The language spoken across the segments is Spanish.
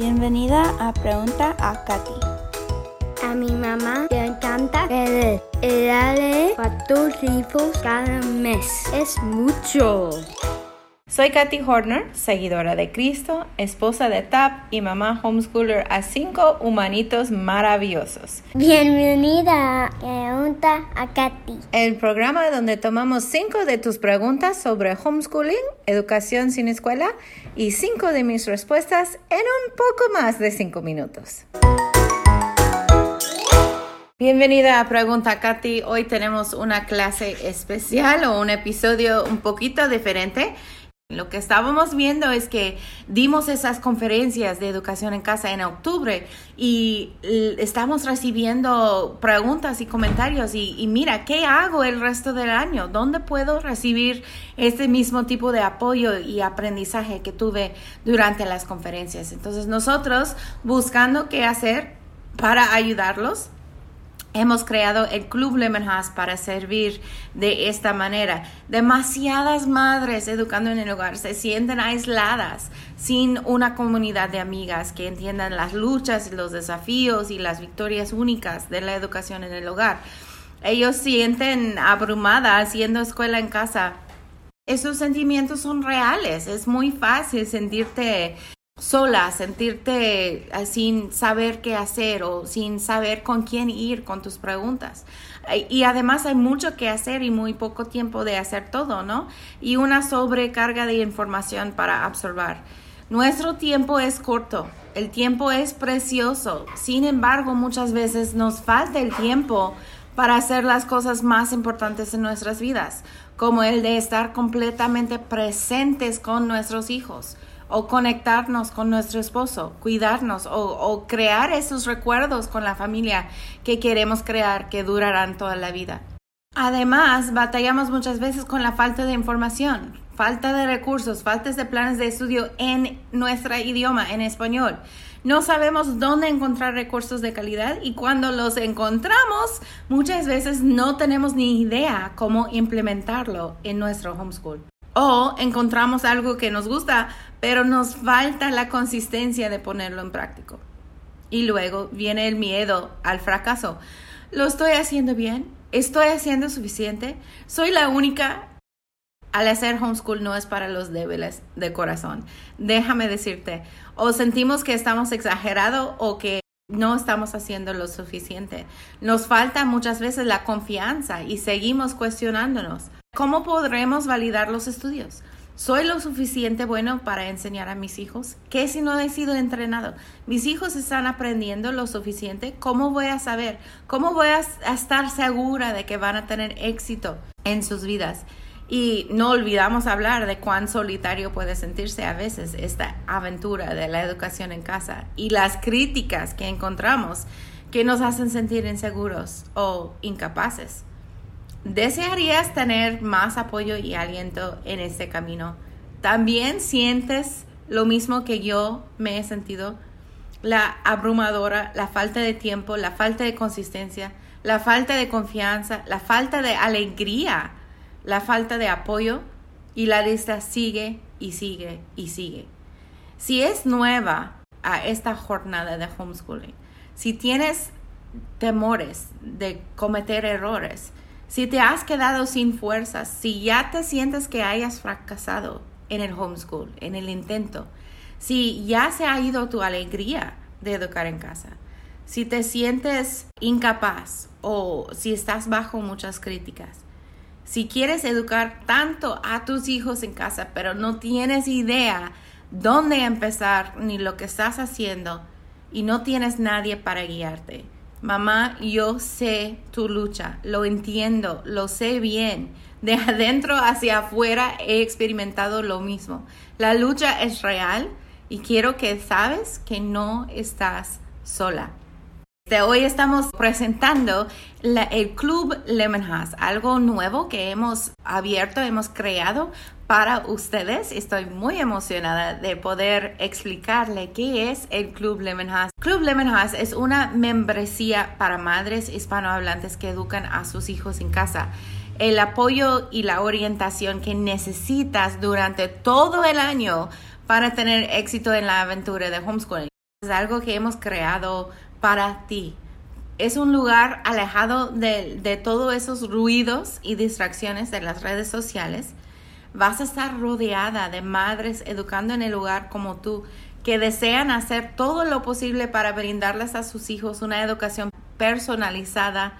Bienvenida a Pregunta a Katy. A mi mamá le encanta leer. Ella lee cuatro libros cada mes. Es mucho. Soy Katy Horner, seguidora de Cristo, esposa de TAP y mamá homeschooler a cinco humanitos maravillosos. Bienvenida a Pregunta a Katy. El programa donde tomamos cinco de tus preguntas sobre homeschooling, educación sin escuela y cinco de mis respuestas en un poco más de cinco minutos. Bienvenida a Pregunta Katy. Hoy tenemos una clase especial o un episodio un poquito diferente. Lo que estábamos viendo es que dimos esas conferencias de educación en casa en octubre y estamos recibiendo preguntas y comentarios y, y, mira, ¿qué hago el resto del año? ¿Dónde puedo recibir este mismo tipo de apoyo y aprendizaje que tuve durante las conferencias? Entonces nosotros buscando qué hacer para ayudarlos Hemos creado el Club Lemon House para servir de esta manera. Demasiadas madres educando en el hogar se sienten aisladas, sin una comunidad de amigas que entiendan las luchas, los desafíos y las victorias únicas de la educación en el hogar. Ellos sienten abrumada haciendo escuela en casa. Esos sentimientos son reales. Es muy fácil sentirte sola, sentirte eh, sin saber qué hacer o sin saber con quién ir con tus preguntas. Y además hay mucho que hacer y muy poco tiempo de hacer todo, ¿no? Y una sobrecarga de información para absorber. Nuestro tiempo es corto, el tiempo es precioso, sin embargo muchas veces nos falta el tiempo para hacer las cosas más importantes en nuestras vidas, como el de estar completamente presentes con nuestros hijos o conectarnos con nuestro esposo, cuidarnos o, crear esos recuerdos con la familia que queremos crear que durarán toda la vida. Además, batallamos muchas veces con la falta de información, falta de recursos, faltas de planes de estudio en nuestro idioma, en español. No sabemos dónde encontrar recursos de calidad y cuando los encontramos, muchas veces no tenemos ni idea cómo implementarlo en nuestro homeschool. O encontramos algo que nos gusta, pero nos falta la consistencia de ponerlo en práctico. Y luego viene el miedo al fracaso. ¿Lo estoy haciendo bien? ¿Estoy haciendo suficiente? ¿Soy la única? Al hacer homeschool no es para los débiles de corazón. Déjame decirte, o sentimos que estamos exagerados o que no estamos haciendo lo suficiente. Nos falta muchas veces la confianza y seguimos cuestionándonos. ¿Cómo podremos validar los estudios? ¿Soy lo suficiente bueno para enseñar a mis hijos? ¿Qué si no he sido entrenado? Mis hijos están aprendiendo lo suficiente. ¿Cómo voy a saber? ¿Cómo voy a estar segura de que van a tener éxito en sus vidas? Y no olvidamos hablar de cuán solitario puede sentirse a veces esta aventura de la educación en casa y las críticas que encontramos que nos hacen sentir inseguros o incapaces. ¿Desearías tener más apoyo y aliento en este camino? ¿También sientes lo mismo que yo me he sentido? La abrumadora, la falta de tiempo, la falta de consistencia, la falta de confianza, la falta de alegría, la falta de apoyo y la lista sigue y sigue y sigue. Si es nueva a esta jornada de homeschooling, si tienes temores de cometer errores, si te has quedado sin fuerzas, si ya te sientes que hayas fracasado en el homeschool, en el intento, si ya se ha ido tu alegría de educar en casa, si te sientes incapaz o si estás bajo muchas críticas, si quieres educar tanto a tus hijos en casa, pero no tienes idea dónde empezar ni lo que estás haciendo y no tienes nadie para guiarte, Mamá, yo sé tu lucha, lo entiendo, lo sé bien. De adentro hacia afuera he experimentado lo mismo. La lucha es real y quiero que sabes que no estás sola. De hoy estamos presentando el Club Lemon House, algo nuevo que hemos abierto, hemos creado para ustedes. Estoy muy emocionada de poder explicarle qué es el Club Lemon House. Club Lemon House es una membresía para madres hispanohablantes que educan a sus hijos en casa. El apoyo y la orientación que necesitas durante todo el año para tener éxito en la aventura de homeschooling. es algo que hemos creado para ti. Es un lugar alejado de todos esos ruidos y distracciones de las redes sociales. Vas a estar rodeada de madres educando en el lugar como tú, que desean hacer todo lo posible para brindarles a sus hijos una educación personalizada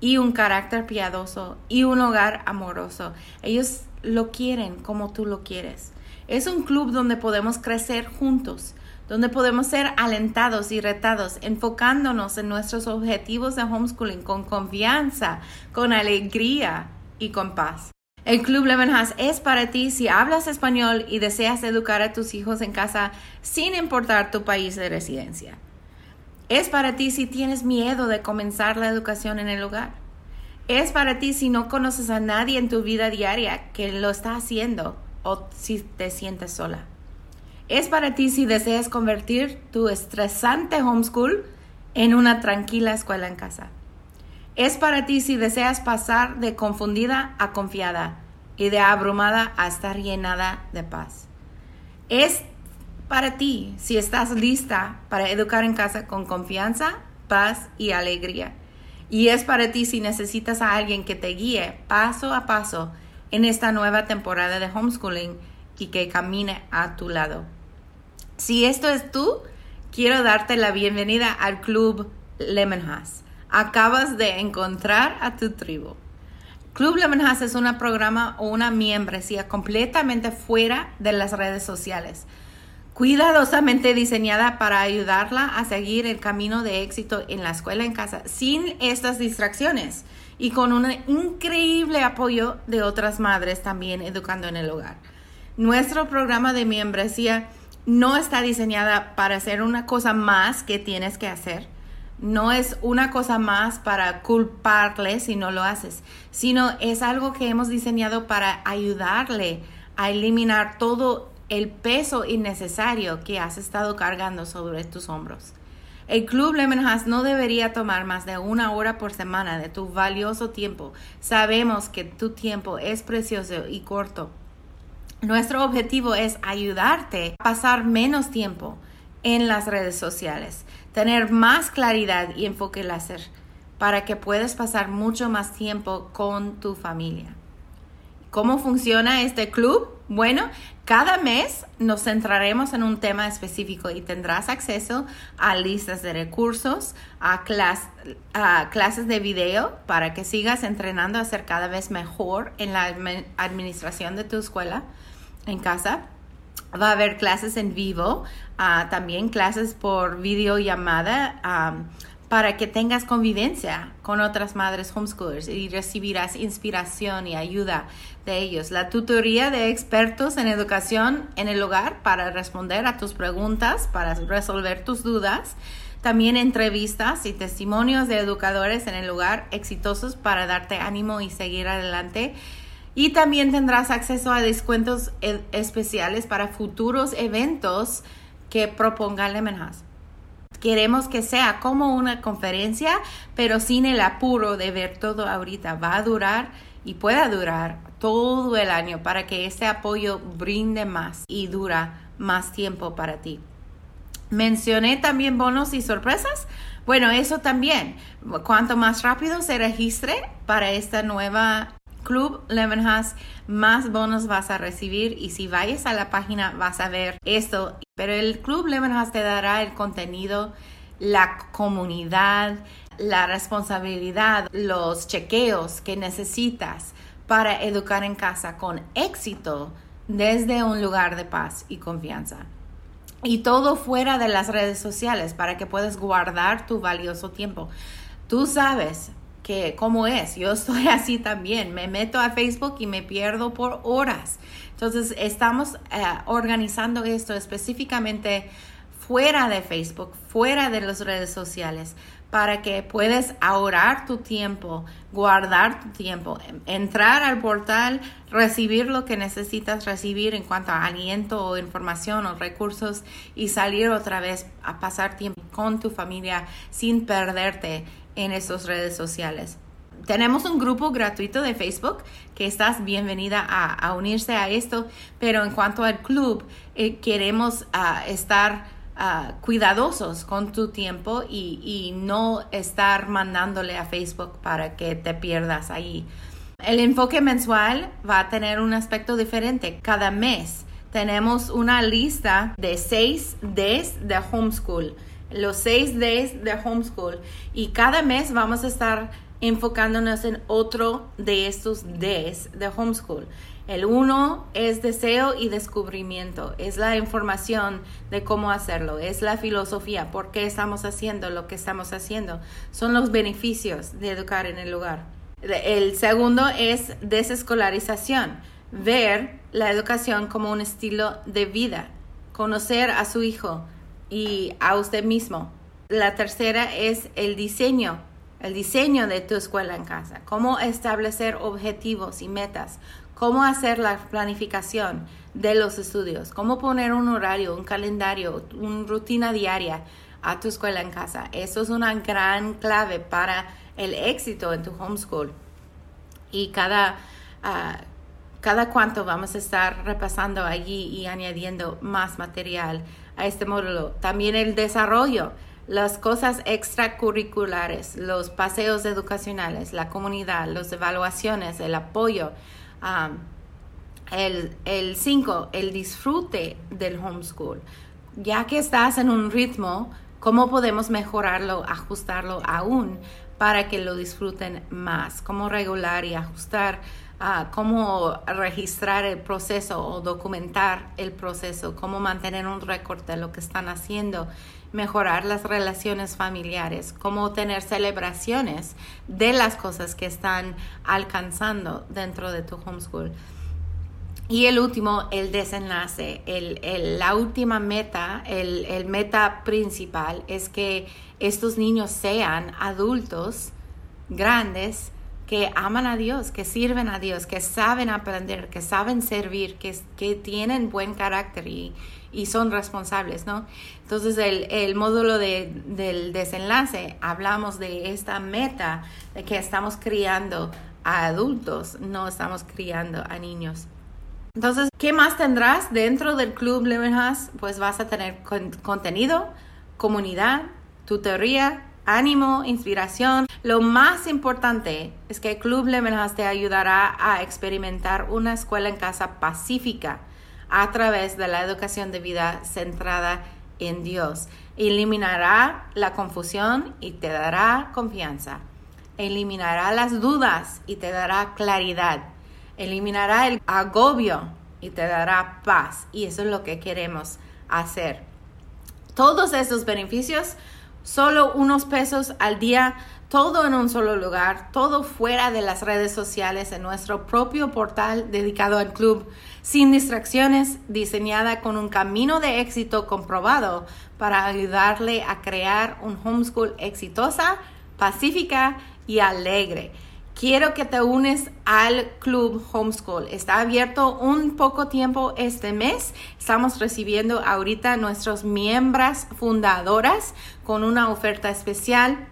y un carácter piadoso y un hogar amoroso. Ellos lo quieren como tú lo quieres. Es un club donde podemos crecer juntos, donde podemos ser alentados y retados, enfocándonos en nuestros objetivos de homeschooling con confianza, con alegría y con paz. El Club Lemon House es para ti si hablas español y deseas educar a tus hijos en casa sin importar tu país de residencia. Es para ti si tienes miedo de comenzar la educación en el hogar. Es para ti si no conoces a nadie en tu vida diaria que lo está haciendo o si te sientes sola. Es para ti si deseas convertir tu estresante homeschool en una tranquila escuela en casa. Es para ti si deseas pasar de confundida a confiada y de abrumada a estar llenada de paz. Es para ti si estás lista para educar en casa con confianza, paz y alegría. Y es para ti si necesitas a alguien que te guíe paso a paso en esta nueva temporada de homeschooling y que camine a tu lado. Si esto es tú, quiero darte la bienvenida al Club Lemon House. Acabas de encontrar a tu tribu. Club Lemon es un programa o una membresía completamente fuera de las redes sociales, cuidadosamente diseñada para ayudarla a seguir el camino de éxito en la escuela en casa sin estas distracciones y con un increíble apoyo de otras madres también educando en el hogar. Nuestro programa de membresía no está diseñada para hacer una cosa más que tienes que hacer. No es una cosa más para culparle si no lo haces, sino es algo que hemos diseñado para ayudarle a eliminar todo el peso innecesario que has estado cargando sobre tus hombros. El Club Lemon House no debería tomar más de una hora por semana de tu valioso tiempo. Sabemos que tu tiempo es precioso y corto nuestro objetivo es ayudarte a pasar menos tiempo en las redes sociales, tener más claridad y enfoque láser para que puedas pasar mucho más tiempo con tu familia. ¿Cómo funciona este club? Bueno, cada mes nos centraremos en un tema específico y tendrás acceso a listas de recursos, a, a, clases de video para que sigas entrenando a ser cada vez mejor en la administración de tu escuela en casa. Va a haber clases en vivo, ah, también clases por videollamada para que tengas convivencia con otras madres homeschoolers y recibirás inspiración y ayuda de ellos. La tutoría de expertos en educación en el hogar para responder a tus preguntas, para resolver tus dudas. También entrevistas y testimonios de educadores en el hogar exitosos para darte ánimo y seguir adelante y también tendrás acceso a descuentos especiales para futuros eventos que proponga Lemon Queremos que sea como una conferencia, pero sin el apuro de ver todo ahorita. Va a durar y pueda durar todo el año para que este apoyo brinde más y dura más tiempo para ti. Mencioné también bonos y sorpresas. Bueno, eso también. Cuanto más rápido se registre para esta nueva Club Lemon más bonos vas a recibir y si vayas a la página vas a ver esto. Pero el Club Lemon te dará el contenido, la comunidad, la responsabilidad, los chequeos que necesitas para educar en casa con éxito desde un lugar de paz y confianza. Y todo fuera de las redes sociales para que puedas guardar tu valioso tiempo. Tú sabes que cómo es. Yo estoy así también. Me meto a Facebook y me pierdo por horas. Entonces, estamos eh, organizando esto específicamente fuera de Facebook, fuera de las redes sociales, para que puedas ahorrar tu tiempo, guardar tu tiempo, entrar al portal, recibir lo que necesitas recibir en cuanto a aliento o información o recursos y salir otra vez a pasar tiempo con tu familia sin perderte en esas redes sociales. Tenemos un grupo gratuito de Facebook que estás bienvenida a, unirse a esto, pero en cuanto al club, eh, queremos ah, estar ah, cuidadosos con tu tiempo y, y no estar mandándole a Facebook para que te pierdas ahí. El enfoque mensual va a tener un aspecto diferente cada mes. Tenemos una lista de seis Ds de homeschool, los seis Ds de homeschool. Y cada mes vamos a estar enfocándonos en otro de estos Ds de homeschool. El uno es deseo y descubrimiento, es la información de cómo hacerlo, es la filosofía, por qué estamos haciendo lo que estamos haciendo, son los beneficios de educar en el lugar. El segundo es desescolarización, ver la educación como un estilo de vida, conocer a su hijo y a usted mismo. La tercera es el diseño, el diseño de tu escuela en casa, cómo establecer objetivos y metas, cómo hacer la planificación de los estudios, cómo poner un horario, un calendario, una rutina diaria a tu escuela en casa. Eso es una gran clave para el éxito en tu homeschool. Y cada, uh, cada cuanto vamos a estar repasando allí y añadiendo más material a este módulo. También el desarrollo, las cosas extracurriculares, los paseos educacionales, la comunidad, las evaluaciones, el apoyo el 5, el, disfrute del homeschool. Ya que estás en un ritmo, ¿cómo podemos mejorarlo, ajustarlo aún para que lo disfruten más? ¿Cómo regular y ajustar? Uh, cómo registrar el proceso o documentar el proceso, cómo mantener un récord de lo que están haciendo, mejorar las relaciones familiares, cómo tener celebraciones de las cosas que están alcanzando dentro de tu homeschool. Y el último, el desenlace, la última meta, el, meta principal es que estos niños sean adultos grandes que aman a Dios, que sirven a Dios, que saben aprender, que saben servir, que, que tienen buen carácter y, y son responsables, ¿no? Entonces, el, el módulo de, del desenlace, hablamos de esta meta de que estamos criando a adultos, no estamos criando a niños. Entonces, ¿qué más tendrás dentro del Club Lemon House? Pues vas a tener contenido, comunidad, tutoría, ánimo, inspiración. Lo más importante es que el Club House te ayudará a experimentar una escuela en casa pacífica a través de la educación de vida centrada en Dios. Eliminará la confusión y te dará confianza. Eliminará las dudas y te dará claridad. Eliminará el agobio y te dará paz. Y eso es lo que queremos hacer. Todos esos beneficios, solo unos pesos al día todo en un solo lugar, todo fuera de las redes sociales, en nuestro propio portal dedicado al club, sin distracciones, diseñada con un camino de éxito comprobado para ayudarle a crear un homeschool exitosa, pacífica y alegre. Quiero que te unes al Club Homeschool. Está abierto un poco tiempo este mes. Estamos recibiendo ahorita nuestros miembros fundadoras con una oferta especial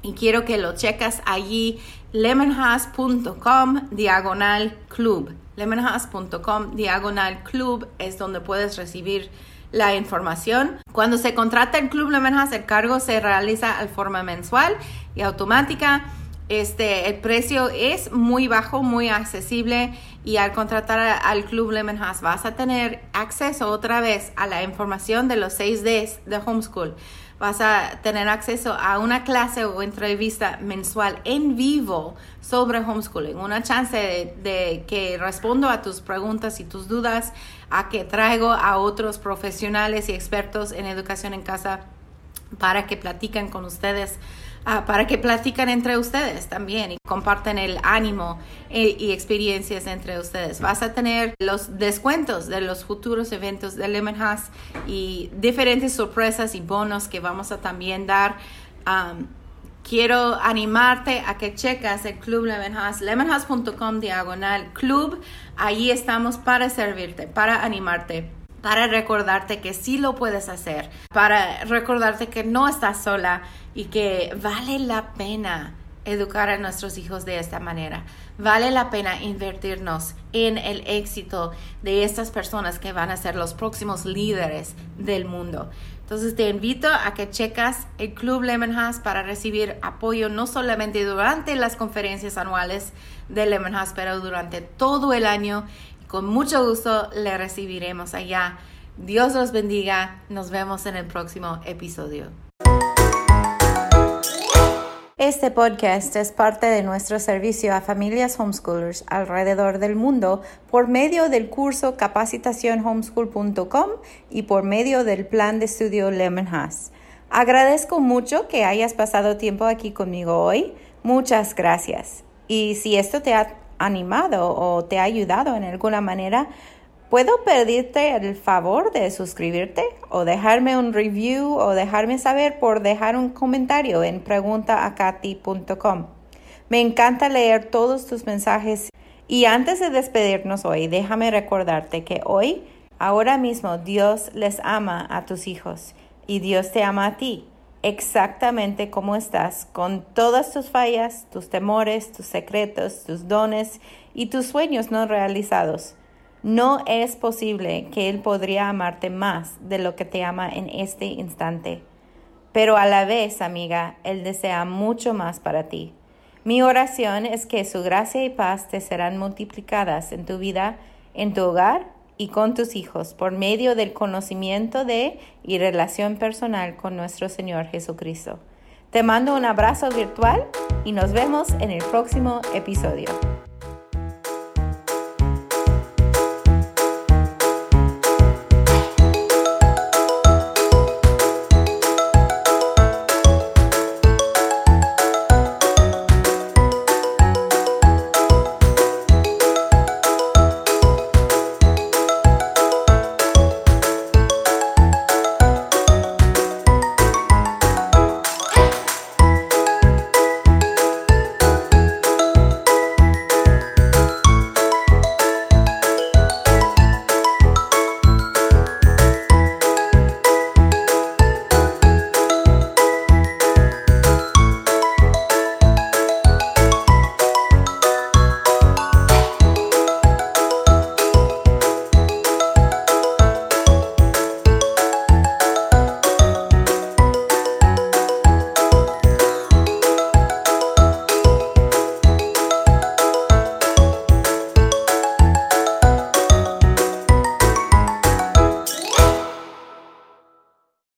y quiero que lo checas allí lemonhouse.com diagonal club. lemonhouse.com diagonal club es donde puedes recibir la información. Cuando se contrata el Club Lemonhouse, el cargo se realiza al forma mensual y automática. Este, el precio es muy bajo, muy accesible y al contratar al Club Lemonhouse vas a tener acceso otra vez a la información de los 6 Ds de Homeschool. Vas a tener acceso a una clase o entrevista mensual en vivo sobre homeschooling, una chance de, que respondo a tus preguntas y tus dudas, a que traigo a otros profesionales y expertos en educación en casa para que platiquen con ustedes Ah, para que platican entre ustedes también y comparten el ánimo y, experiencias entre ustedes. Vas a tener los descuentos de los futuros eventos de Lemon House y diferentes sorpresas y bonos que vamos a también dar. quiero animarte a que checas el Club Lemon House, lemonhouse.com diagonal club. Allí estamos para servirte, para animarte para recordarte que sí lo puedes hacer, para recordarte que no estás sola, y que vale la pena educar a nuestros hijos de esta manera. Vale la pena invertirnos en el éxito de estas personas que van a ser los próximos líderes del mundo. Entonces te invito a que checas el Club Lemon House para recibir apoyo no solamente durante las conferencias anuales de Lemon House, pero durante todo el año. Con mucho gusto le recibiremos allá. Dios los bendiga. Nos vemos en el próximo episodio. Este podcast es parte de nuestro servicio a familias homeschoolers alrededor del mundo por medio del curso capacitacionhomeschool.com y por medio del plan de estudio Lemon House. Agradezco mucho que hayas pasado tiempo aquí conmigo hoy. Muchas gracias. Y si esto te ha animado o te ha ayudado en alguna manera, ¿Puedo pedirte el favor de suscribirte o dejarme un review o dejarme saber por dejar un comentario en preguntaacati.com? Me encanta leer todos tus mensajes y antes de despedirnos hoy, déjame recordarte que hoy, ahora mismo, Dios les ama a tus hijos y Dios te ama a ti, exactamente como estás, con todas tus fallas, tus temores, tus secretos, tus dones y tus sueños no realizados. No es posible que Él podría amarte más de lo que te ama en este instante. Pero a la vez, amiga, Él desea mucho más para ti. Mi oración es que su gracia y paz te serán multiplicadas en tu vida, en tu hogar y con tus hijos por medio del conocimiento de y relación personal con nuestro Señor Jesucristo. Te mando un abrazo virtual y nos vemos en el próximo episodio.